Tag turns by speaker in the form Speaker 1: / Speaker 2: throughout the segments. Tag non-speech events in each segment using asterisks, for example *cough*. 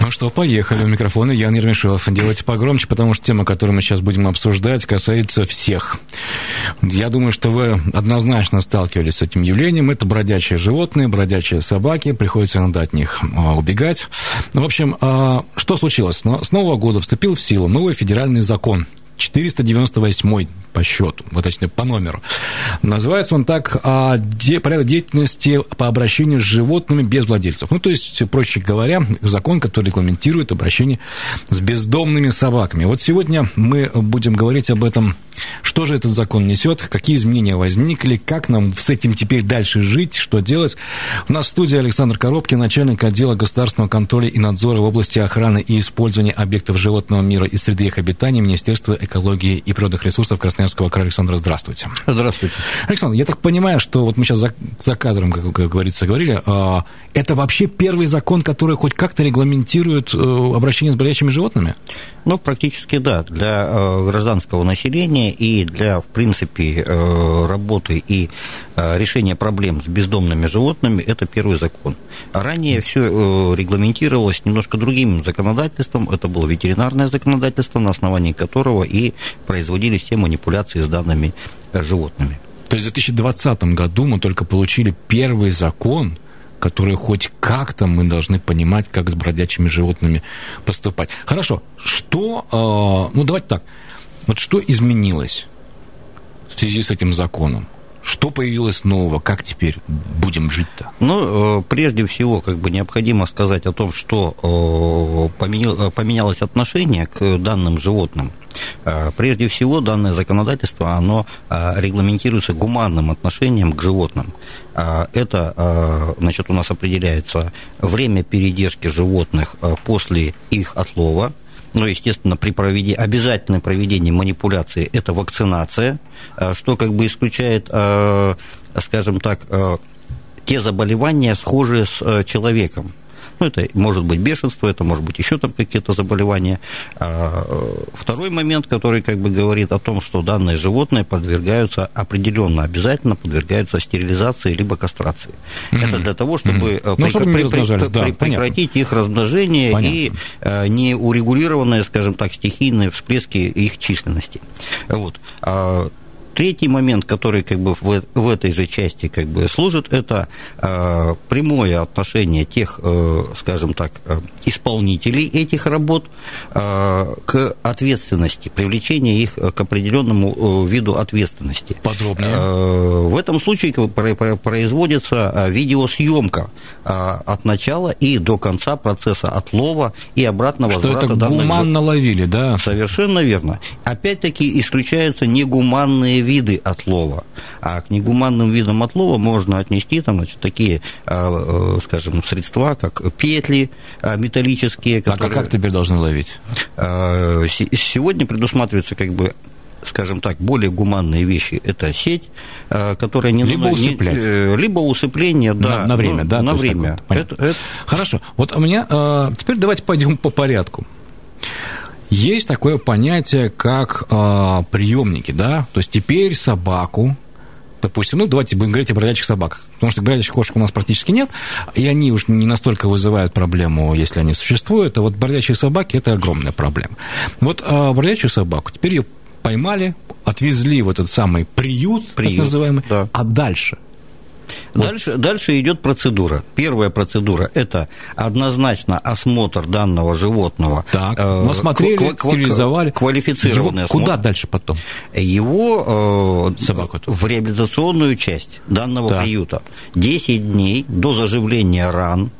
Speaker 1: Ну что, поехали. У микрофона Ян Ермешев. Делайте погромче, потому что тема, которую мы сейчас будем обсуждать, касается всех. Я думаю, что вы однозначно сталкивались с этим явлением. Это бродячие животные, бродячие собаки. Приходится иногда от них а, убегать. Ну, в общем, а, что случилось? С Нового года вступил в силу новый федеральный закон 498 по счету, вот точнее по номеру. Называется он так а, де, «Порядок деятельности по обращению с животными без владельцев». Ну, то есть, проще говоря, закон, который регламентирует обращение с бездомными собаками. Вот сегодня мы будем говорить об этом, что же этот закон несет, какие изменения возникли, как нам с этим теперь дальше жить, что делать. У нас в студии Александр Коробкин, начальник отдела государственного контроля и надзора в области охраны и использования объектов животного мира и среды их обитания Министерства экологии и природных ресурсов Красноярска Красноярского края. Александр, здравствуйте.
Speaker 2: Здравствуйте.
Speaker 1: Александр, я так понимаю, что вот мы сейчас за, за кадром, как, как говорится, говорили, э, это вообще первый закон, который хоть как-то регламентирует э, обращение с бродячими животными?
Speaker 2: Ну, практически да. Для э, гражданского населения и для, в принципе, э, работы и э, решения проблем с бездомными животными это первый закон. А ранее все э, регламентировалось немножко другим законодательством. Это было ветеринарное законодательство, на основании которого и производились все манипуляции с данными э, животными.
Speaker 1: То есть в 2020 году мы только получили первый закон, которые хоть как-то мы должны понимать, как с бродячими животными поступать. Хорошо, что, э, ну давайте так, вот что изменилось в связи с этим законом? Что появилось нового? Как теперь будем жить-то?
Speaker 2: Ну, э, прежде всего, как бы необходимо сказать о том, что э, поменялось отношение к данным животным. Э, прежде всего, данное законодательство, оно регламентируется гуманным отношением к животным. Это, значит, у нас определяется время передержки животных после их отлова, ну, естественно, при проведении, обязательное проведение манипуляции – это вакцинация, э, что как бы исключает, э, скажем так, э, те заболевания, схожие с человеком. Ну, это может быть бешенство, это может быть еще там какие-то заболевания. А, второй момент, который как бы говорит о том, что данные животные подвергаются определенно, обязательно подвергаются стерилизации либо кастрации. Mm-hmm. Это для того, чтобы, mm-hmm. при, ну, при, при, да, при, прекратить их размножение понятно. и а, неурегулированные, скажем так, стихийные всплески их численности. Вот. А, Третий момент, который как бы в, в этой же части как бы служит, это э, прямое отношение тех, э, скажем так, э, исполнителей этих работ э, к ответственности, привлечение их к определенному э, виду ответственности.
Speaker 1: Подробнее. Э,
Speaker 2: в этом случае производится э, видеосъемка э, от начала и до конца процесса отлова и обратного
Speaker 1: Что возврата это гуманно ловили, да?
Speaker 2: Совершенно верно. Опять-таки исключаются негуманные виды отлова. А к негуманным видам отлова можно отнести там, значит, такие, а, э, скажем, средства, как петли а, металлические.
Speaker 1: Которые... А как теперь должны ловить?
Speaker 2: А, сегодня предусматривается как бы скажем так, более гуманные вещи – это сеть, которая не...
Speaker 1: Либо усыплять. Не,
Speaker 2: э, либо усыпление, да.
Speaker 1: На, на время, ну, да?
Speaker 2: На время.
Speaker 1: Это, это... Хорошо. Вот у меня... Теперь давайте пойдем по порядку. Есть такое понятие, как э, приемники, да, то есть теперь собаку, допустим, ну, давайте будем говорить о бродячих собаках, потому что бродячих кошек у нас практически нет, и они уж не настолько вызывают проблему, если они существуют, а вот бродячие собаки – это огромная проблема. Вот э, бродячую собаку теперь ее поймали, отвезли в этот самый приют, приют так называемый, да. а дальше –
Speaker 2: вот. Дальше, дальше идет процедура. Первая процедура – это однозначно осмотр данного животного.
Speaker 1: Так, э, мы смотрели, кв- стерилизовали.
Speaker 2: Квалифицированный
Speaker 1: Его, осмотр. Куда дальше потом?
Speaker 2: Его э, Собаку в реабилитационную часть данного так. приюта. 10 дней до заживления ран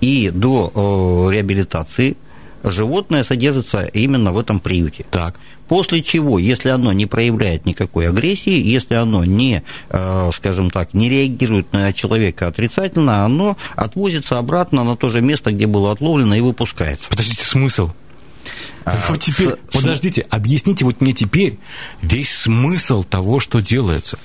Speaker 2: и до э, реабилитации животное содержится именно в этом приюте.
Speaker 1: Так.
Speaker 2: После чего, если оно не проявляет никакой агрессии, если оно не, э, скажем так, не реагирует на человека отрицательно, оно отвозится обратно на то же место, где было отловлено, и выпускается.
Speaker 1: Подождите, смысл? А, вот теперь, с... подождите, объясните вот мне теперь весь смысл того, что делается.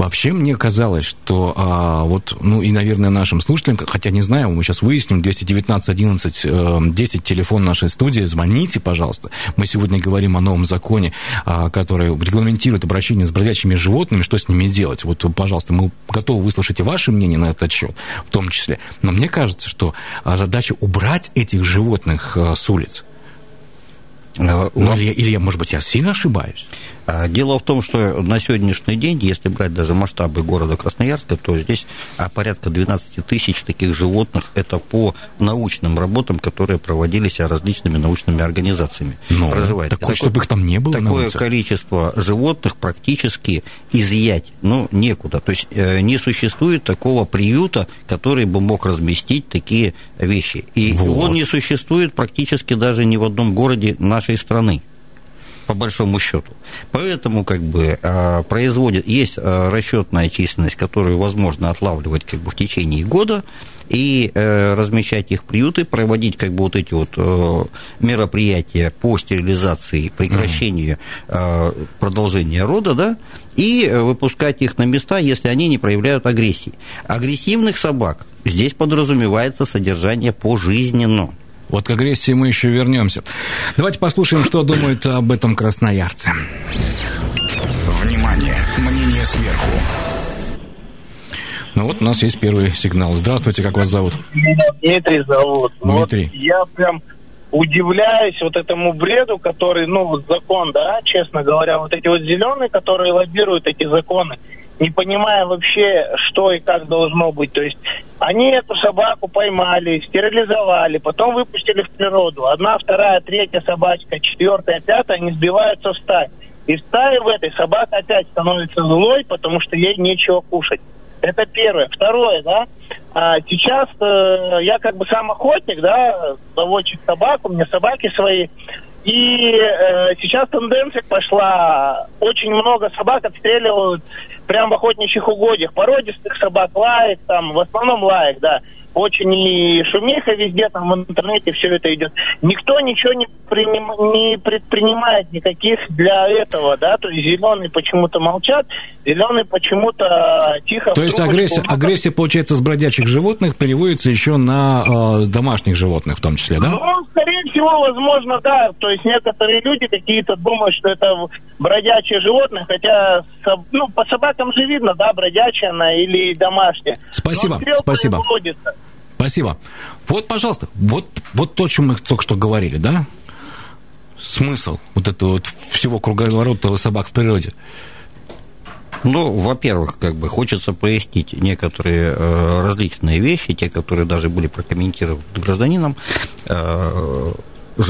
Speaker 1: Вообще мне казалось, что а, вот, ну и, наверное, нашим слушателям, хотя не знаю, мы сейчас выясним, 219 11 10, телефон нашей студии, звоните, пожалуйста. Мы сегодня говорим о новом законе, а, который регламентирует обращение с бродячими животными, что с ними делать. Вот, пожалуйста, мы готовы выслушать и ваше мнение на этот счет, в том числе. Но мне кажется, что а, задача убрать этих животных а, с улиц. Ну, или, или, может быть, я сильно ошибаюсь?
Speaker 2: А, дело в том, что на сегодняшний день, если брать даже масштабы города Красноярска, то здесь а, порядка 12 тысяч таких животных. Это по научным работам, которые проводились различными научными организациями.
Speaker 1: Но, проживает. Такое, такое, чтобы их там не было
Speaker 2: Такое количество животных практически изъять ну, некуда. То есть э, не существует такого приюта, который бы мог разместить такие вещи. И вот. он не существует практически даже ни в одном городе нашей страны по большому счету. Поэтому как бы а, производит, есть а, расчетная численность, которую возможно отлавливать как бы в течение года и э, размещать их в приюты, проводить как бы вот эти вот э, мероприятия по стерилизации, прекращению э, продолжения рода, да, и выпускать их на места, если они не проявляют агрессии. Агрессивных собак здесь подразумевается содержание пожизненно.
Speaker 1: Вот к агрессии мы еще вернемся. Давайте послушаем, что думают об этом красноярцы.
Speaker 3: Внимание! Мнение сверху.
Speaker 1: Ну вот у нас есть первый сигнал. Здравствуйте, как вас зовут?
Speaker 4: Дмитрий зовут.
Speaker 1: Дмитрий.
Speaker 4: Вот я прям удивляюсь вот этому бреду, который, ну, вот закон, да, честно говоря, вот эти вот зеленые, которые лоббируют эти законы, не понимая вообще, что и как должно быть. То есть они эту собаку поймали, стерилизовали, потом выпустили в природу. Одна, вторая, третья собачка, четвертая, пятая, они сбиваются в стае. И в стае в этой собака опять становится злой, потому что ей нечего кушать. Это первое. Второе, да, а сейчас э, я как бы сам охотник, да, заводчик собак, у меня собаки свои. И э, сейчас тенденция пошла, очень много собак отстреливают прямо в охотничьих угодьях. Породистых собак лаек, там, в основном лаек, да очень и шумиха везде, там в интернете все это идет. Никто ничего не, приним, не предпринимает никаких для этого, да, то есть зеленые почему-то молчат, зеленые почему-то тихо...
Speaker 1: То есть агрессия, агрессия, получается, с бродячих животных переводится еще на э, домашних животных в том числе, да?
Speaker 4: Ну, скорее всего, возможно, да, то есть некоторые люди какие-то думают, что это бродячие животные, хотя, ну, по собакам же видно, да, бродячая она или домашняя.
Speaker 1: Спасибо, спасибо. Выводится. Спасибо. Вот, пожалуйста, вот, вот то, о чем мы только что говорили, да? Смысл вот этого вот всего круговорота собак в природе.
Speaker 2: Ну, во-первых, как бы хочется пояснить некоторые э, различные вещи, те, которые даже были прокомментированы гражданином. Э,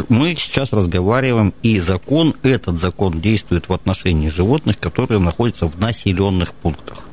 Speaker 2: мы сейчас разговариваем, и закон, этот закон действует в отношении животных, которые находятся в населенных пунктах.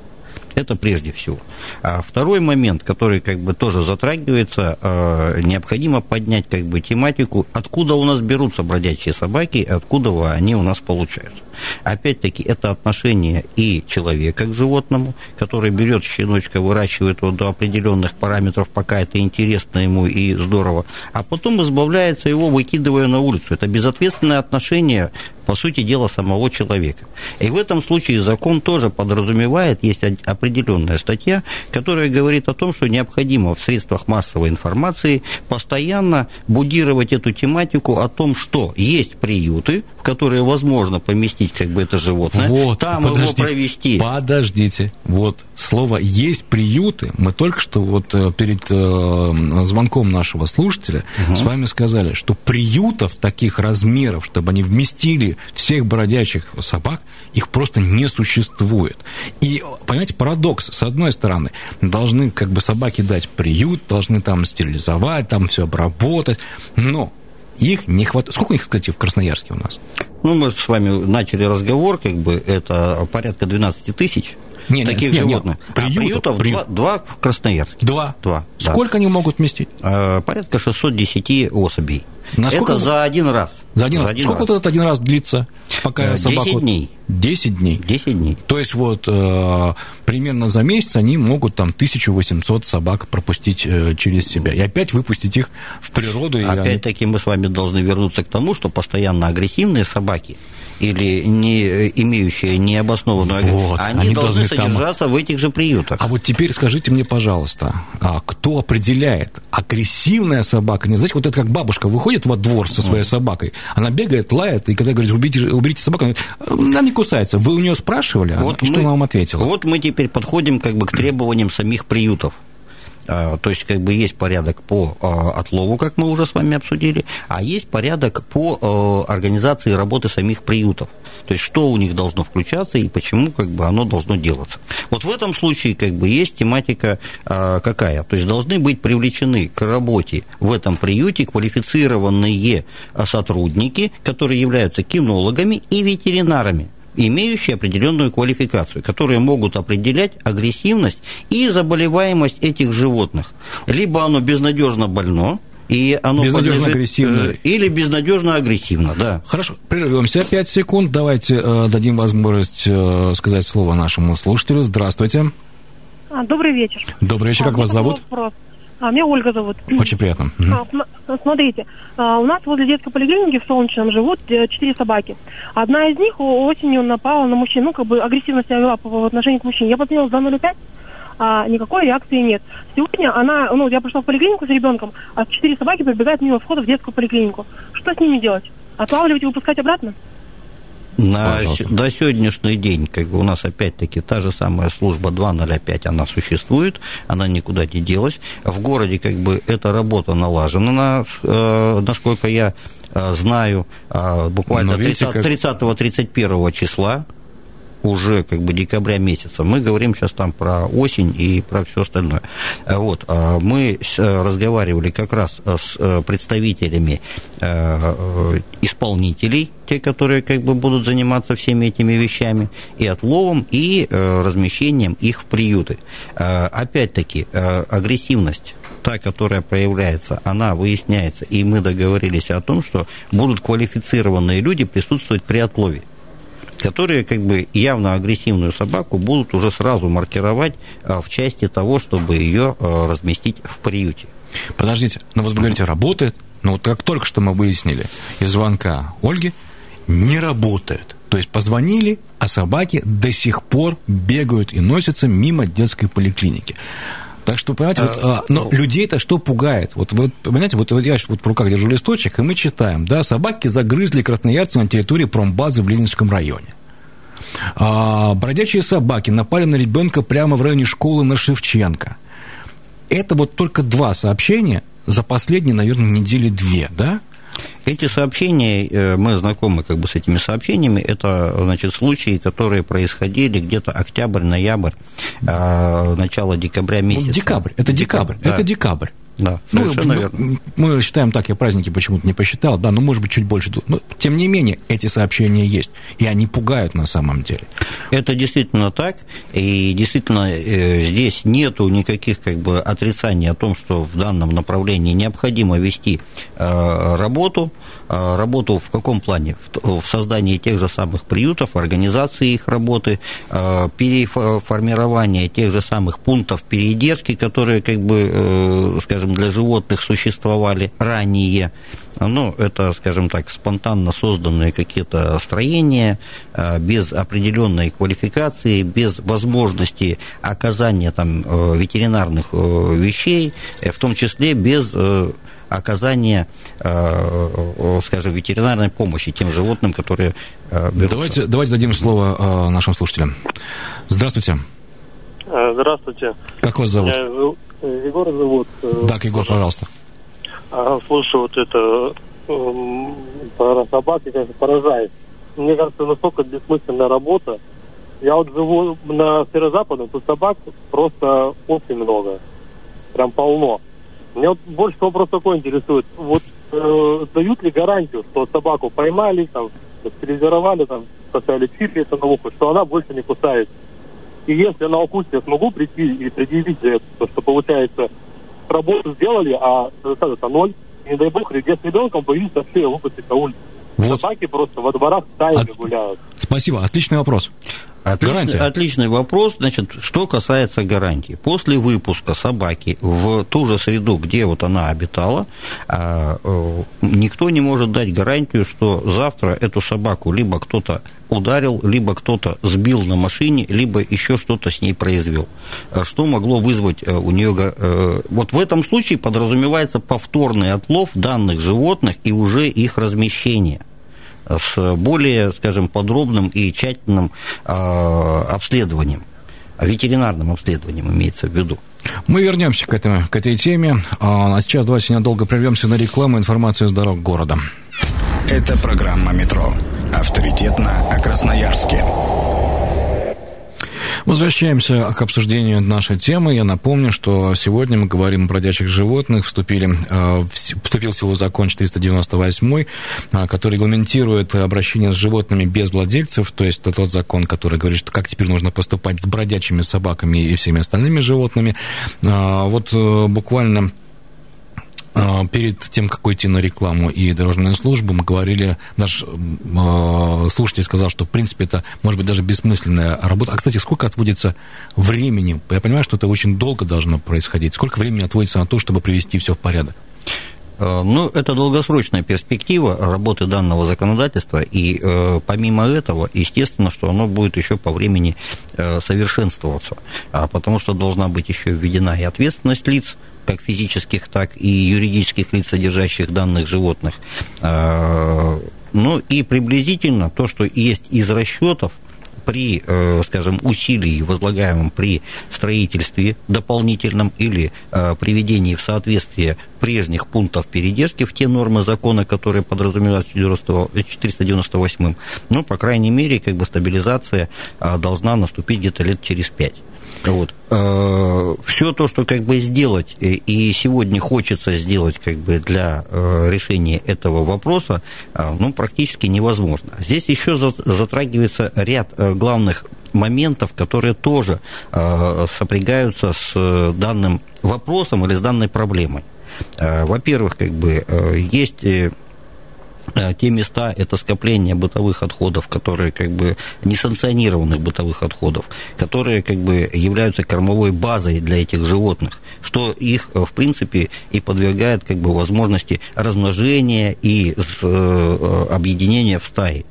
Speaker 2: Это прежде всего. А второй момент, который как бы тоже затрагивается, э, необходимо поднять как бы тематику, откуда у нас берутся бродячие собаки, откуда они у нас получаются. Опять-таки, это отношение и человека к животному, который берет щеночка, выращивает его до определенных параметров, пока это интересно ему и здорово, а потом избавляется его, выкидывая на улицу. Это безответственное отношение по сути дела, самого человека. И в этом случае закон тоже подразумевает, есть определенная статья, которая говорит о том, что необходимо в средствах массовой информации постоянно будировать эту тематику о том, что есть приюты, в которые возможно поместить как бы это животное,
Speaker 1: вот,
Speaker 2: там его провести.
Speaker 1: Подождите, вот слово «есть приюты», мы только что вот э, перед э, звонком нашего слушателя угу. с вами сказали, что приютов таких размеров, чтобы они вместили всех бродячих собак, их просто не существует. И, понимаете, парадокс. С одной стороны, должны как бы собаки дать приют, должны там стерилизовать, там все обработать, но их не хватает. Сколько их, кстати, в Красноярске у нас?
Speaker 2: Ну, мы с вами начали разговор, как бы это порядка 12 тысяч. Не, таких не, животных.
Speaker 1: Не, приютов, а приютов
Speaker 2: приют. два, два в Красноярске.
Speaker 1: Два?
Speaker 2: Два.
Speaker 1: Сколько да. они могут вместить?
Speaker 2: Э, порядка 610 особей.
Speaker 1: Насколько...
Speaker 2: Это за один раз.
Speaker 1: За один, за один Сколько раз. вот этот один раз длится, пока
Speaker 2: 10 собаку... 10 дней.
Speaker 1: 10 дней?
Speaker 2: 10 дней.
Speaker 1: То есть вот э, примерно за месяц они могут там 1800 собак пропустить э, через себя и опять выпустить их в природу.
Speaker 2: Опять-таки они... мы с вами должны вернуться к тому, что постоянно агрессивные собаки или не имеющие необоснованную вот, они, они должны, должны содержаться там... в этих же приютах.
Speaker 1: А вот теперь скажите мне, пожалуйста, а кто определяет, агрессивная собака? Не знаете, вот это как бабушка выходит во двор со своей собакой, она бегает, лает, и когда говорит, уберите, уберите собаку, она, она не кусается. Вы у нее спрашивали, вот она, мы, что она вам ответила?
Speaker 2: Вот мы теперь подходим как бы к требованиям самих приютов. А, то есть, как бы есть порядок по а, отлову, как мы уже с вами обсудили, а есть порядок по а, организации работы самих приютов. То есть, что у них должно включаться и почему как бы оно должно делаться. Вот в этом случае как бы есть тематика какая? То есть, должны быть привлечены к работе в этом приюте квалифицированные сотрудники, которые являются кинологами и ветеринарами имеющие определенную квалификацию, которые могут определять агрессивность и заболеваемость этих животных. Либо оно безнадежно больно, и оно
Speaker 1: безнадежно подлежит, агрессивно.
Speaker 2: Э, или безнадежно агрессивно, да.
Speaker 1: Хорошо, прервемся 5 секунд. Давайте э, дадим возможность э, сказать слово нашему слушателю. Здравствуйте.
Speaker 5: А, добрый вечер.
Speaker 1: Добрый вечер, как а, вас зовут?
Speaker 5: Вопрос. А, меня Ольга зовут.
Speaker 1: Очень приятно.
Speaker 5: А, смотрите, а, у нас возле детской поликлиники в Солнечном живут э, четыре собаки. Одна из них осенью напала на мужчину, ну, как бы агрессивно себя вела по отношению к мужчине. Я позвонила за 0,5, а никакой реакции нет. Сегодня она, ну, я пришла в поликлинику с ребенком, а четыре собаки пробегают мимо входа в детскую поликлинику. Что с ними делать? Отлавливать и выпускать обратно?
Speaker 2: На, до сегодняшний день, как бы у нас опять-таки та же самая служба 205, она существует, она никуда не делась. В городе как бы эта работа налажена, э, насколько я э, знаю, э, буквально 30-31 числа уже как бы декабря месяца. Мы говорим сейчас там про осень и про все остальное. Вот. А мы разговаривали как раз с представителями исполнителей, те, которые как бы будут заниматься всеми этими вещами, и отловом, и размещением их в приюты. Опять-таки, агрессивность та, которая проявляется, она выясняется, и мы договорились о том, что будут квалифицированные люди присутствовать при отлове которые как бы явно агрессивную собаку будут уже сразу маркировать а, в части того, чтобы ее а, разместить в приюте.
Speaker 1: Подождите, но ну вот вы говорите, работает, но вот как только что мы выяснили из звонка Ольги, не работает. То есть позвонили, а собаки до сих пор бегают и носятся мимо детской поликлиники. Так что, понимаете, вот, а, но ну, людей-то что пугает? Вот, вот понимаете, вот, вот я вот в руках держу листочек, и мы читаем, да, собаки загрызли красноярца на территории промбазы в Ленинском районе. А, бродячие собаки напали на ребенка прямо в районе школы на Шевченко. Это вот только два сообщения за последние, наверное, недели две, да?
Speaker 2: Эти сообщения, э, мы знакомы как бы с этими сообщениями, это, значит, случаи, которые происходили где-то октябрь, ноябрь, э, начало декабря месяца.
Speaker 1: Декабрь, это декабрь, да. это декабрь.
Speaker 2: Да,
Speaker 1: ну, совершенно ну, верно. Мы считаем так, я праздники почему-то не посчитал, да, ну, может быть, чуть больше. Но, тем не менее, эти сообщения есть, и они пугают на самом деле.
Speaker 2: Это действительно так, и действительно э, здесь нету никаких как бы отрицаний о том, что в данном направлении необходимо вести э, работу, э, работу в каком плане? В, создании тех же самых приютов, организации их работы, э, переформирование тех же самых пунктов передержки, которые, как бы, э, скажем, для животных существовали ранее. Ну, это, скажем так, спонтанно созданные какие-то строения, а, без определенной квалификации, без возможности оказания там э, ветеринарных э, вещей, в том числе без оказания, скажем, ветеринарной помощи тем животным, которые
Speaker 1: берутся. Давайте, давайте дадим слово нашим слушателям. Здравствуйте.
Speaker 6: Здравствуйте.
Speaker 1: Как вас зовут?
Speaker 6: Меня Егор зовут.
Speaker 1: Да, Егор, пожалуйста.
Speaker 6: А, слушай, вот это э, про собаки, конечно, поражает. Мне кажется, настолько бессмысленная работа. Я вот живу на северо-западе, тут собак просто очень много. Прям полно. Меня вот больше вопрос такой интересует. Вот э, дают ли гарантию, что собаку поймали, там, стерилизовали, там, поставили чип это на ухо, что она больше не кусает? И если на укусе я смогу прийти и предъявить за это, то, что получается, работу сделали, а результат это ноль, и, не дай бог, где с ребенком появится все выпустить на улицу.
Speaker 1: Вот.
Speaker 6: Собаки просто во дворах стаями
Speaker 1: От-
Speaker 6: гуляют.
Speaker 1: Спасибо, отличный вопрос.
Speaker 2: Отличный,
Speaker 1: Гарантия.
Speaker 2: отличный вопрос. Значит, что касается гарантии. После выпуска собаки в ту же среду, где вот она обитала, а, э, никто не может дать гарантию, что завтра эту собаку либо кто-то ударил, либо кто-то сбил на машине, либо еще что-то с ней произвел. А Что могло вызвать э, у нее... э, Вот в этом случае подразумевается повторный отлов данных животных и уже их размещение с более, скажем, подробным и тщательным а, обследованием, ветеринарным обследованием имеется в виду.
Speaker 1: Мы вернемся к, этому, к этой теме. А сейчас давайте ненадолго прервемся на рекламу информацию с дорог города.
Speaker 3: Это программа «Метро». Авторитетно о Красноярске.
Speaker 1: Возвращаемся к обсуждению нашей темы. Я напомню, что сегодня мы говорим о бродячих животных. Вступили, э, вступил в силу закон 498, э, который регламентирует обращение с животными без владельцев. То есть это тот закон, который говорит, что как теперь нужно поступать с бродячими собаками и всеми остальными животными. Э, Вот буквально перед тем, как уйти на рекламу и дорожную службу, мы говорили, наш э, слушатель сказал, что, в принципе, это, может быть, даже бессмысленная работа. А, кстати, сколько отводится времени? Я понимаю, что это очень долго должно происходить. Сколько времени отводится на то, чтобы привести все в порядок?
Speaker 2: Э, Ну, это долгосрочная перспектива работы данного законодательства, и э, помимо этого, естественно, что оно будет еще по времени э, совершенствоваться, а, потому что должна быть еще введена и ответственность лиц, как физических, так и юридических лиц, содержащих данных животных. Э, Ну и приблизительно то, что есть из расчетов, при, э, скажем, усилии, возлагаемом при строительстве дополнительном или э, приведении в соответствие прежних пунктов передержки в те нормы закона, которые подразумевают 498, ну, по крайней мере, как бы стабилизация э, должна наступить где-то лет через пять. Вот. Все то, что как бы сделать, э, и сегодня хочется сделать как бы для э, решения этого вопроса, э, ну, практически невозможно. Здесь еще за- затрагивается ряд э, главных моментов, которые тоже э, сопрягаются с э, данным вопросом или с данной проблемой. Э, Во-первых, как бы э, есть э, э, те места, это скопление бытовых отходов, которые как бы несанкционированных бытовых отходов, которые как бы являются кормовой базой для этих животных, что их, э, в принципе, и подвергает как бы возможности размножения и э, объединения в стаи.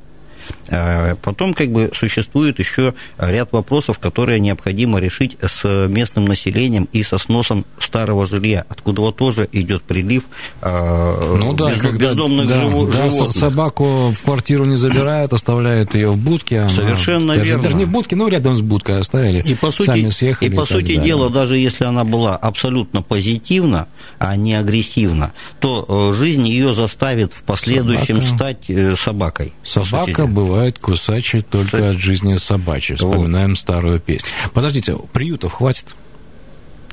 Speaker 2: Э, Потом как бы существует еще ряд вопросов, которые необходимо решить с местным населением и со сносом старого жилья, откуда вот тоже идет прилив э,
Speaker 1: Ну да,
Speaker 2: бездом-
Speaker 1: когда
Speaker 2: бездомных
Speaker 1: да,
Speaker 2: живо-
Speaker 1: да,
Speaker 2: животных.
Speaker 1: со- собаку в квартиру не забирают, оставляют ее в будке. она-
Speaker 2: Совершенно
Speaker 1: даже,
Speaker 2: верно.
Speaker 1: Даже не в будке, но рядом с будкой оставили.
Speaker 2: И по сути,
Speaker 1: сами съехали
Speaker 2: и по сути
Speaker 1: далее.
Speaker 2: дела, даже если она была абсолютно позитивна, а не агрессивна, то э, жизнь ее заставит в последующем
Speaker 1: Собака.
Speaker 2: стать собакой.
Speaker 1: Собака. Бывает кусачей только от жизни собачьей. Вспоминаем старую песню. Подождите, приютов хватит?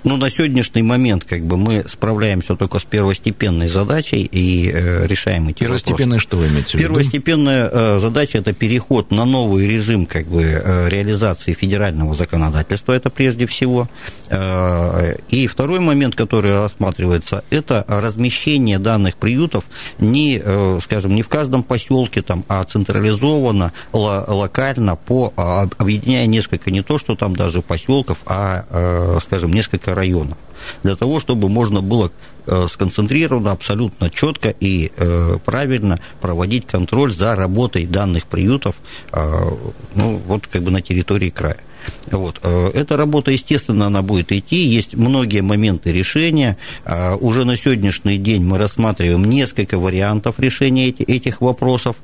Speaker 2: Ну, на сегодняшний момент как бы мы справляемся только с первостепенной задачей и э, решаем эти вопросы.
Speaker 1: Первостепенное что вы имеете в виду?
Speaker 2: Первостепенная э, задача – это переход на новый режим как бы, э, реализации федерального законодательства, это прежде всего. Э, И второй момент, который рассматривается, это размещение данных приютов не, э, скажем, не в каждом поселке, там, а централизованно, ло- локально, по, а, объединяя несколько, не то, что там даже поселков, а, э, скажем, несколько районов для того, чтобы можно было э, сконцентрированно, абсолютно четко и э, правильно проводить контроль за работой данных приютов, э, ну, вот как бы на территории края. Вот. Эта работа, естественно, она будет идти. Есть многие моменты решения. Уже на сегодняшний день мы рассматриваем несколько вариантов решения эти- этих вопросов.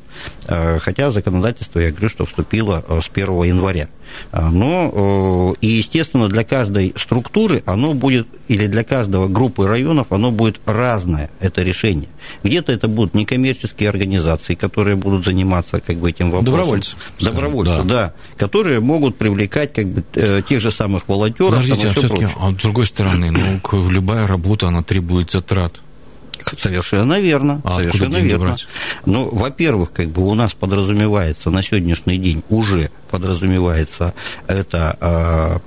Speaker 2: Э, Хотя законодательство, я говорю, что вступило э, с 1 января. Э, Но, и, естественно, для каждой структуры оно будет, или для каждого группы районов, оно будет разное, это решение. Где-то это будут некоммерческие организации, которые будут заниматься как бы этим вопросом.
Speaker 1: Добровольцы,
Speaker 2: Добровольцы,
Speaker 1: да.
Speaker 2: да. Которые могут привлекать как бы тех же самых волонтеров.
Speaker 1: Подождите, а все-таки, а с другой стороны, ну, любая работа, она требует затрат.
Speaker 2: Совершенно верно.
Speaker 1: А
Speaker 2: совершенно верно. Брать? Ну, во-первых, как бы у нас подразумевается на сегодняшний день уже подразумевается это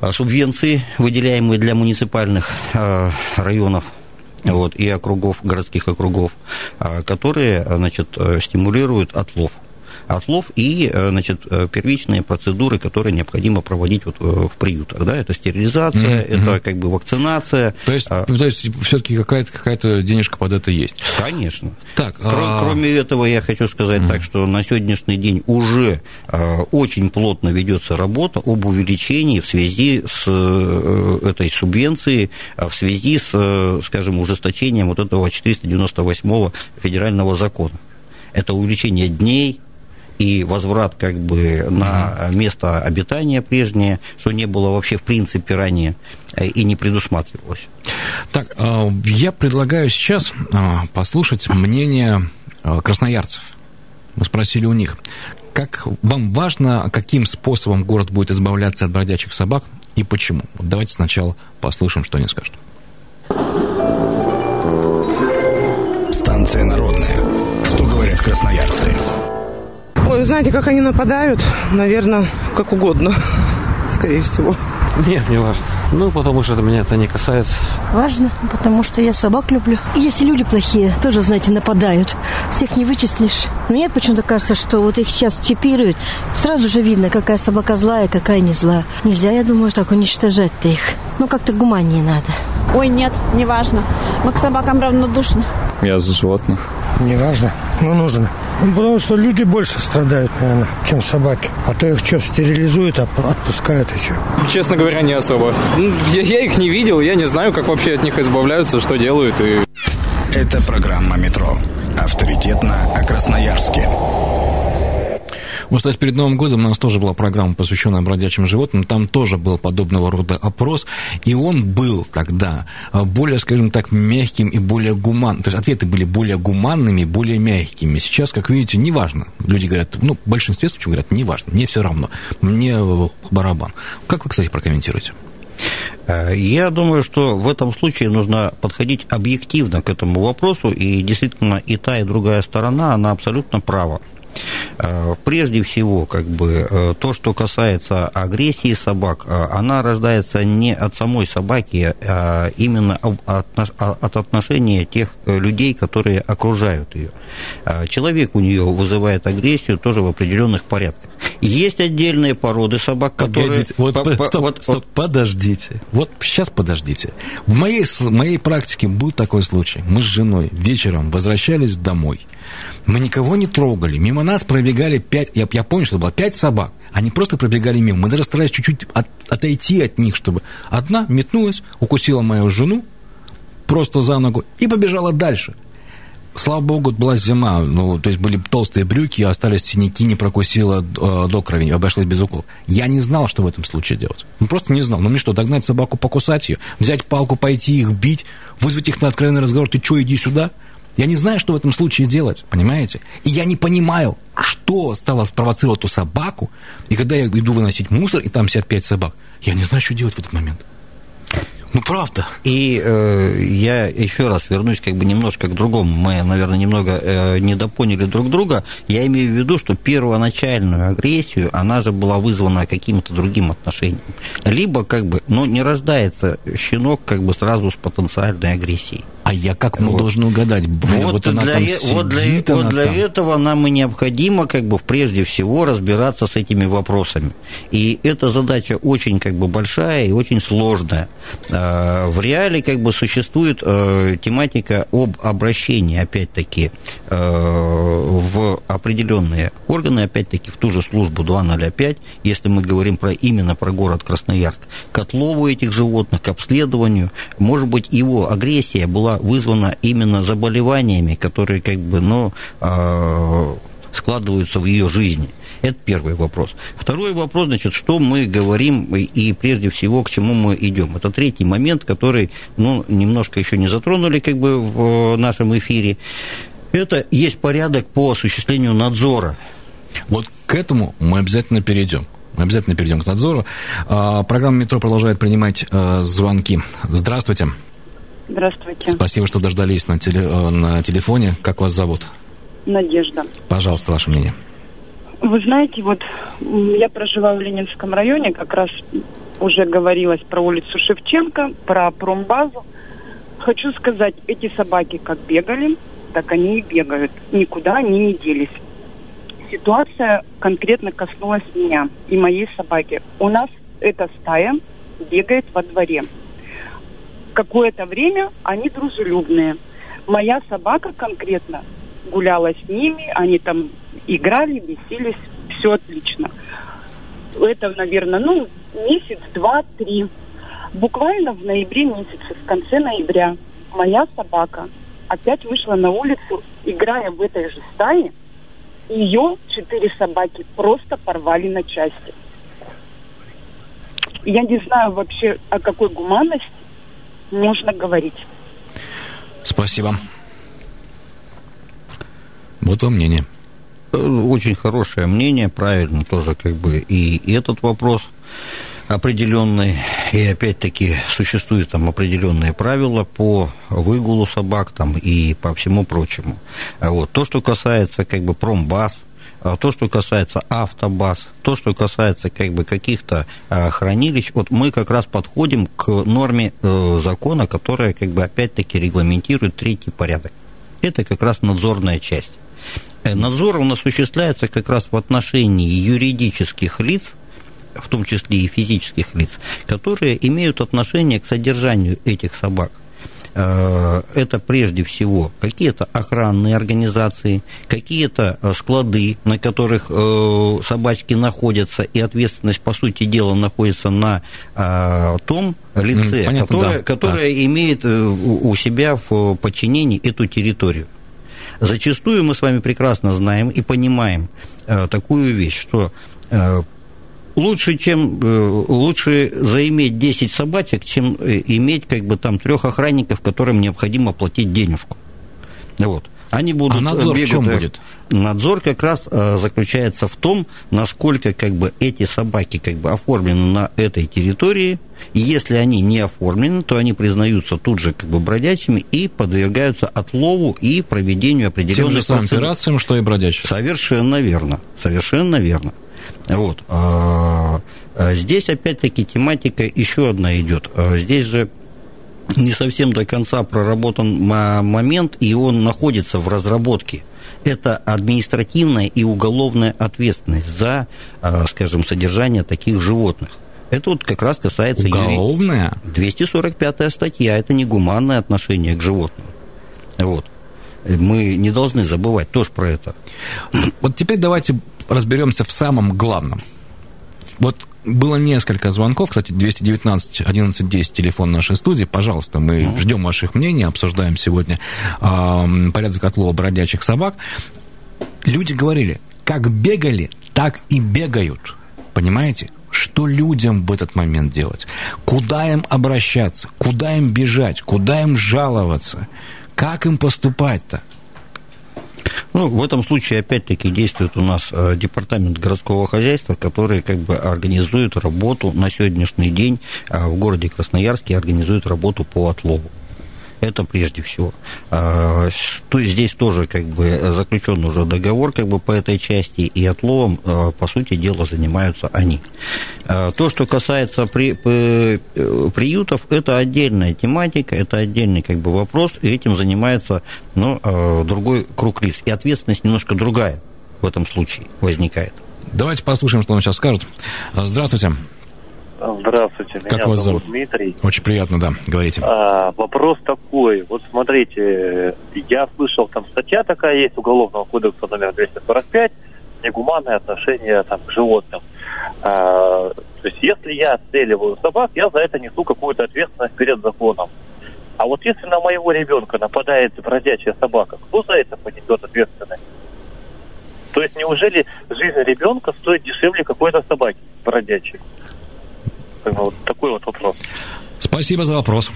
Speaker 2: э, субвенции, выделяемые для муниципальных э, районов вот, и округов, городских округов, э, которые значит, стимулируют отлов отлов и э, значит, э, первичные процедуры, которые необходимо проводить вот э, в приютах. Да? Это стерилизация, mm-hmm. это как бы вакцинация.
Speaker 1: То есть, а... то есть все-таки какая-то, какая-то денежка под это есть?
Speaker 2: Конечно. Так, Кр- а... Кроме этого, я хочу сказать mm-hmm. так, что на сегодняшний день уже очень плотно ведется работа об увеличении в связи с этой субвенцией, в связи с, скажем, ужесточением вот этого 498 федерального закона. Это увеличение дней, и возврат как бы на место обитания прежнее, что не было вообще в принципе ранее э, и не предусматривалось.
Speaker 1: Так, а, я предлагаю сейчас а, послушать мнение а, красноярцев. Мы спросили у них, как вам важно, каким способом город будет избавляться от бродячих собак и почему? Вот давайте сначала послушаем, что они скажут.
Speaker 3: Станция народная. Что говорят красноярцы?
Speaker 7: Ой, знаете, как они нападают? Наверное, как угодно, *laughs* скорее всего.
Speaker 8: Нет, не важно. Ну, потому что это меня это не касается.
Speaker 9: Важно, потому что я собак люблю. Если люди плохие, тоже, знаете, нападают. Всех не вычислишь. Мне почему-то кажется, что вот их сейчас чипируют. Сразу же видно, какая собака злая, какая не злая. Нельзя, я думаю, так уничтожать-то их. Ну, как-то гуманнее надо.
Speaker 10: Ой, нет, не важно. Мы к собакам равнодушны.
Speaker 11: Я за животных.
Speaker 12: Не важно, но нужно. Ну, потому что люди больше страдают, наверное, чем собаки. А то их что, стерилизуют, а отпускают и что.
Speaker 11: Честно говоря, не особо. Ну, я, я их не видел, я не знаю, как вообще от них избавляются, что делают. И...
Speaker 3: Это программа «Метро». Авторитетно о Красноярске.
Speaker 1: Вот, кстати, перед Новым годом у нас тоже была программа, посвященная бродячим животным. Там тоже был подобного рода опрос, и он был тогда а, более, скажем так, мягким и более гуманным. То есть ответы были более гуманными, более мягкими. Сейчас, как видите, неважно. Люди говорят, ну, в большинстве случаев говорят, неважно, мне все равно, мне барабан. Как вы, кстати, прокомментируете?
Speaker 2: Э, я думаю, что в этом случае нужно подходить объективно к этому вопросу, и действительно и та, и другая сторона, она абсолютно права. Э, прежде всего, как бы, э, то, что касается агрессии собак, э, она рождается не от самой собаки, а именно от отношения тех людей, которые окружают ее. Человек у нее вызывает агрессию тоже в определенных порядках. Есть отдельные породы собак, которые...
Speaker 1: вот, по, по, стоп, вот, стоп, подождите. Вот сейчас подождите. В моей, в моей практике был такой случай. Мы с женой вечером возвращались домой – мы никого не трогали. Мимо нас пробегали пять... Я, я помню, что было пять собак. Они просто пробегали мимо. Мы даже старались чуть-чуть от, отойти от них, чтобы... Одна метнулась, укусила мою жену просто за ногу и побежала дальше. Слава богу, была зима, ну, то есть были толстые брюки, остались синяки, не прокусила э, до крови, обошлось без укола. Я не знал, что в этом случае делать. Ну, просто не знал. Ну, мне что, догнать собаку, покусать ее, взять палку, пойти их бить, вызвать их на откровенный разговор, ты что, иди сюда? Я не знаю, что в этом случае делать, понимаете? И я не понимаю, что стало спровоцировать эту собаку. И когда я иду выносить мусор, и там сидят пять собак, я не знаю, что делать в этот момент. Ну, правда.
Speaker 2: И э, я еще раз вернусь как бы немножко к другому. Мы, наверное, немного э, недопоняли друг друга. Я имею в виду, что первоначальную агрессию, она же была вызвана каким-то другим отношением. Либо как бы, ну, не рождается щенок как бы сразу с потенциальной агрессией.
Speaker 1: А я как вот. должен угадать?
Speaker 2: Вот, вот, она для, там сидит, вот для, вот для там. этого нам и необходимо, как бы, прежде всего, разбираться с этими вопросами. И эта задача очень, как бы, большая и очень сложная. А, в реале, как бы, существует э, тематика об обращении, опять-таки, э, в определенные органы, опять-таки, в ту же службу 205, если мы говорим про, именно про город Красноярск, к отлову этих животных, к обследованию. Может быть, его агрессия была была вызвана именно заболеваниями, которые как бы, ну, а, складываются в ее жизни. Это первый вопрос. Второй вопрос, значит, что мы говорим и прежде всего к чему мы идем. Это третий момент, который, ну, немножко еще не затронули как бы в нашем эфире. Это есть порядок по осуществлению надзора.
Speaker 1: Вот к этому мы обязательно перейдем. Мы обязательно перейдем к надзору. А, программа «Метро» продолжает принимать а, звонки. Здравствуйте.
Speaker 13: Здравствуйте.
Speaker 1: Спасибо, что дождались на, теле, э, на телефоне. Как вас зовут?
Speaker 13: Надежда.
Speaker 1: Пожалуйста, ваше мнение.
Speaker 13: Вы знаете, вот я проживаю в Ленинском районе, как раз уже говорилось про улицу Шевченко, про промбазу. Хочу сказать, эти собаки как бегали, так они и бегают. Никуда они не делись. Ситуация конкретно коснулась меня и моей собаки. У нас эта стая бегает во дворе. Какое-то время они дружелюбные. Моя собака конкретно гуляла с ними, они там играли, бесились, все отлично. Это, наверное, ну, месяц, два, три. Буквально в ноябре месяце, в конце ноября, моя собака опять вышла на улицу, играя в этой же стае. Ее четыре собаки просто порвали на части. Я не знаю вообще, о какой гуманности можно говорить.
Speaker 1: Спасибо. Вот вам мнение.
Speaker 2: Очень хорошее мнение, правильно тоже как бы и этот вопрос определенный, и опять-таки существуют там определенные правила по выгулу собак там и по всему прочему. Вот. То, что касается как бы промбаз, а то, что касается автобаз, то, что касается как бы каких-то а, хранилищ, вот мы как раз подходим к норме э, закона, которая как бы опять-таки регламентирует третий порядок. Это как раз надзорная часть. Э, надзор он осуществляется как раз в отношении юридических лиц, в том числе и физических лиц, которые имеют отношение к содержанию этих собак. Э, это прежде всего какие-то охранные организации, какие-то э, склады, на которых собачки находятся, и ответственность, по сути дела, находится на том лице, Понятно, которое, да, которое да. имеет у себя в подчинении эту территорию. Зачастую мы с вами прекрасно знаем и понимаем э, такую вещь, что э, лучше, чем, э, лучше заиметь 10 собачек, чем э, иметь как бы там трех охранников, которым необходимо платить денежку. Вот. Они будут а
Speaker 1: надзор бегать, в чем будет?
Speaker 2: Надзор как раз э, заключается в том, насколько как бы эти собаки как бы оформлены на этой территории. И если они не оформлены, то они признаются тут же как бы бродячими и подвергаются отлову и проведению определенных Тем
Speaker 1: же самым операциям, что и бродячие.
Speaker 2: Совершенно верно. Совершенно верно. Вот. А, а здесь опять-таки тематика еще одна идет. А здесь же не совсем до конца проработан момент, и он находится в разработке. Это административная и уголовная ответственность за, скажем, содержание таких животных. Это вот как раз касается...
Speaker 1: Уголовная?
Speaker 2: 245 статья, это негуманное отношение к животным. Вот. Мы не должны забывать тоже про это.
Speaker 1: Вот теперь давайте разберемся в самом главном. Вот было несколько звонков, кстати, 219 11 10 телефон нашей студии. Пожалуйста, мы mm ждем ваших мнений, обсуждаем сегодня э, порядок отлова бродячих собак. Люди говорили, как бегали, так и бегают. Понимаете? Что людям в этот момент делать? Куда им обращаться? Куда им бежать? Куда им жаловаться? Как им поступать-то?
Speaker 2: Ну, в этом случае, опять-таки, действует у нас э, департамент городского хозяйства, который как бы организует работу на сегодняшний день э, в городе Красноярске, организует работу по отлову. Это прежде всего. А, то есть здесь тоже как бы заключен уже договор как бы по этой части, и отловом, а, по сути дела, занимаются они. А, то, что касается при, э, приютов, это отдельная тематика, это отдельный как бы вопрос, и этим занимается ну, другой круг лиц. И ответственность немножко другая в этом случае возникает.
Speaker 1: Давайте послушаем, что он сейчас скажет. Здравствуйте.
Speaker 14: Здравствуйте,
Speaker 1: меня как вас зовут?
Speaker 14: Дмитрий.
Speaker 1: Очень приятно, да, говорите.
Speaker 14: А, вопрос такой, вот смотрите, я слышал, там статья такая есть Уголовного кодекса номер 245, негуманное отношение там, к животным. А, то есть если я отстреливаю собак, я за это несу какую-то ответственность перед законом. А вот если на моего ребенка нападает бродячая собака, кто за это понесет ответственность? То есть неужели жизнь ребенка стоит дешевле какой-то собаки бродячей? Вот такой вот вопрос.
Speaker 1: Спасибо за вопрос.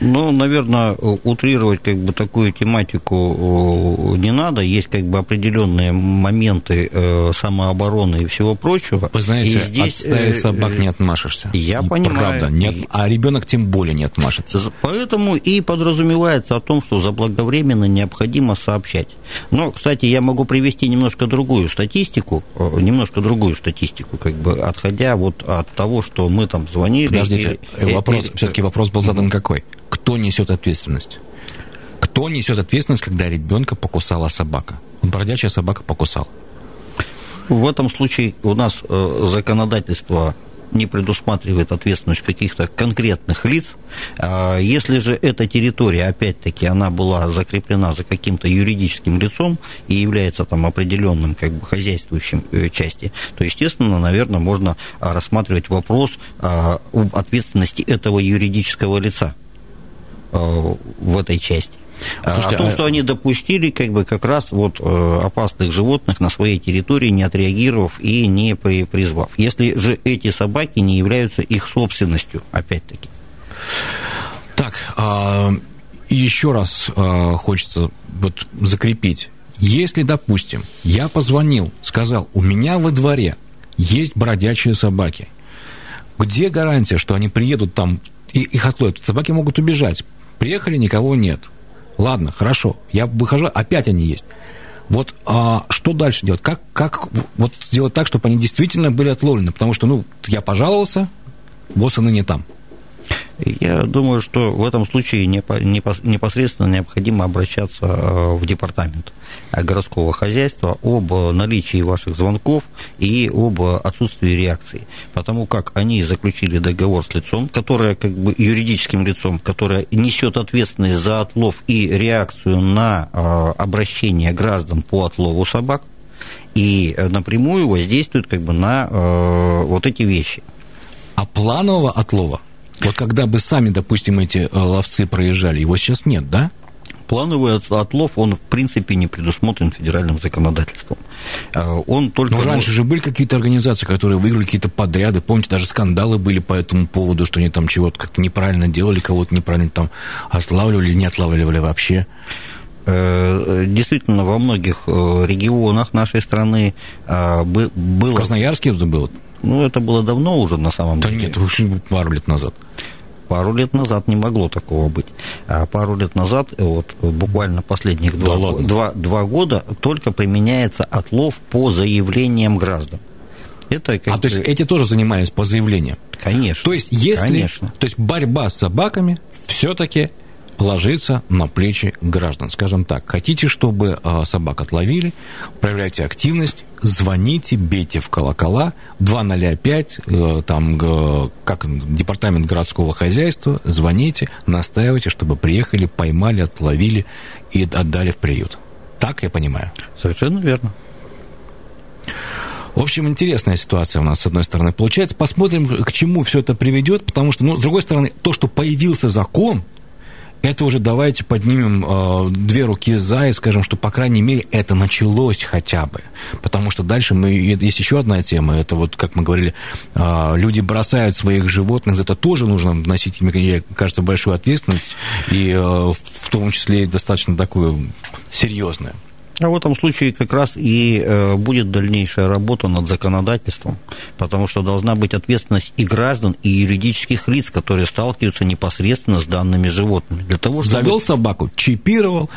Speaker 2: Ну, наверное, утрировать как бы такую тематику не надо. Есть как бы определенные моменты э, самообороны и всего прочего.
Speaker 1: Вы знаете,
Speaker 2: и здесь,
Speaker 1: от стаи
Speaker 2: э,
Speaker 1: собак не отмашешься.
Speaker 2: Я
Speaker 1: И
Speaker 2: понимаю.
Speaker 1: Правда, нет, а ребенок тем более не отмашется.
Speaker 2: Поэтому и подразумевается о том, что заблаговременно необходимо сообщать. Но, кстати, я могу привести немножко другую статистику, э, немножко другую статистику, как бы отходя вот от того, что мы там звонили.
Speaker 1: Подождите,
Speaker 2: и-
Speaker 1: вопрос,
Speaker 2: и-
Speaker 1: все-таки вопрос был задан какой? Кто несет ответственность? Кто несет ответственность, когда ребенка покусала собака? Бродячая собака покусала.
Speaker 2: В этом случае у нас э, законодательство не предусматривает ответственность каких-то конкретных лиц. А Если же эта территория, опять-таки, она была закреплена за каким-то юридическим лицом и является там определенным как бы хозяйствующим э, части, то, естественно, наверное, можно а, рассматривать вопрос а, об ответственности этого юридического лица в этой части. А
Speaker 1: Слушайте,
Speaker 2: о том,
Speaker 1: а-
Speaker 2: что они допустили как бы как раз вот э, опасных животных на своей территории, не отреагировав и не при- призвав. Если же эти собаки не являются их собственностью, опять-таки.
Speaker 1: Так, а, еще раз а, хочется вот закрепить. Если, допустим, я позвонил, сказал, у меня во дворе есть бродячие собаки, где гарантия, что они приедут там и их отловят? Собаки могут убежать. Приехали, никого нет. Ладно, хорошо. Я выхожу, опять они есть. Вот а, что дальше делать? Как, как вот сделать так, чтобы они действительно были отловлены? Потому что, ну, я пожаловался, босс ныне там.
Speaker 2: Я думаю, что в этом случае непо- непос- непосредственно необходимо обращаться э, в департамент городского хозяйства об наличии ваших звонков и об отсутствии реакции. Потому как они заключили договор с лицом, которое как бы юридическим лицом, которое несет ответственность за отлов и реакцию на э, обращение граждан по отлову собак и э, напрямую воздействует как бы на вот эти вещи.
Speaker 1: А планового отлова, вот когда бы сами, допустим, эти э, ловцы проезжали, его сейчас нет, да?
Speaker 2: Плановый от- отлов, он в принципе не предусмотрен федеральным законодательством. Э, Он только...
Speaker 1: Но раньше же были какие-то организации, которые выиграли какие-то подряды. Помните, даже скандалы были по этому поводу, что они там чего-то как неправильно делали, кого-то неправильно там отлавливали, не отлавливали вообще.
Speaker 2: Э, Действительно, во многих регионах нашей страны бы- было...
Speaker 1: В Красноярске это было?
Speaker 2: Ну, это было давно уже, на самом
Speaker 1: Да
Speaker 2: деле.
Speaker 1: нет, уж пару лет назад.
Speaker 2: Пару лет назад не могло такого быть. А пару лет назад, вот буквально последних два,
Speaker 1: ладно.
Speaker 2: два, два года, только применяется отлов по заявлениям граждан. Это как
Speaker 1: А то есть эти тоже занимались по заявлениям?
Speaker 2: Конечно.
Speaker 1: То есть если...
Speaker 2: Конечно.
Speaker 1: То есть борьба с собаками все-таки ложится на плечи граждан. Скажем так, хотите, чтобы э, собак отловили, проявляйте активность, звоните, бейте в колокола, 205, э, там, как департамент городского хозяйства, звоните, настаивайте, чтобы приехали, поймали, отловили и отдали в приют. Так я понимаю?
Speaker 2: Совершенно верно.
Speaker 1: В общем, интересная ситуация у нас, с одной стороны, получается. Посмотрим, к чему все это приведет, потому что, ну, с другой стороны, то, что появился закон, это уже давайте поднимем э, две руки за и скажем, что, по крайней мере, это началось хотя бы. Потому что дальше мы, есть еще одна тема, это вот, как мы говорили, э, люди бросают своих животных, это тоже нужно вносить, мне кажется, большую ответственность, и э, в том числе достаточно такую серьезную.
Speaker 2: А в этом случае как раз и э, будет дальнейшая работа над законодательством, потому что должна быть ответственность и граждан, и юридических лиц, которые сталкиваются непосредственно с данными животными. Для того, чтобы...
Speaker 1: Завел собаку, чипировал,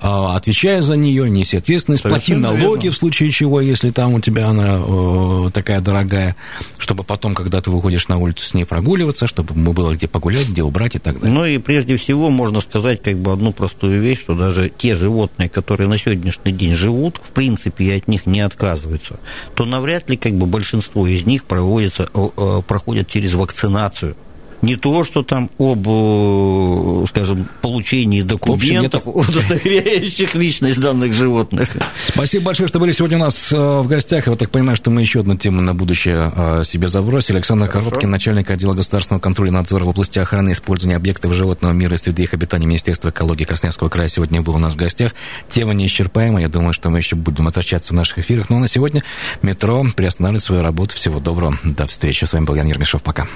Speaker 1: а, отвечая за нее, неси ответственность, плати налоги
Speaker 2: верно.
Speaker 1: в случае чего, если там у тебя она э, такая дорогая, чтобы потом, когда ты выходишь на улицу, с ней прогуливаться, чтобы было где погулять, где убрать и так далее.
Speaker 2: Ну и прежде всего можно сказать как бы одну простую вещь, что даже те животные, которые на сегодняшний день живут, в принципе, и от них не отказываются, то навряд ли как бы большинство из них проводится, э, э, проходят через вакцинацию. Не то, что там об, э, скажем, получении документов, удостоверяющих личность данных животных.
Speaker 1: Спасибо большое, что были сегодня у нас э, в гостях. Я вот так понимаю, что мы еще одну тему на будущее э, себе забросили. Александр Коробкин, начальник отдела государственного контроля и надзора в области охраны и использования объектов животного мира и среды их обитания Министерства экологии Красноярского края сегодня был у нас в гостях. Тема неисчерпаема. Я думаю, что мы еще будем возвращаться в наших эфирах. Ну а на сегодня метро приостанавливает свою работу. Всего доброго. До встречи. С вами был Ян Ермешов. Пока.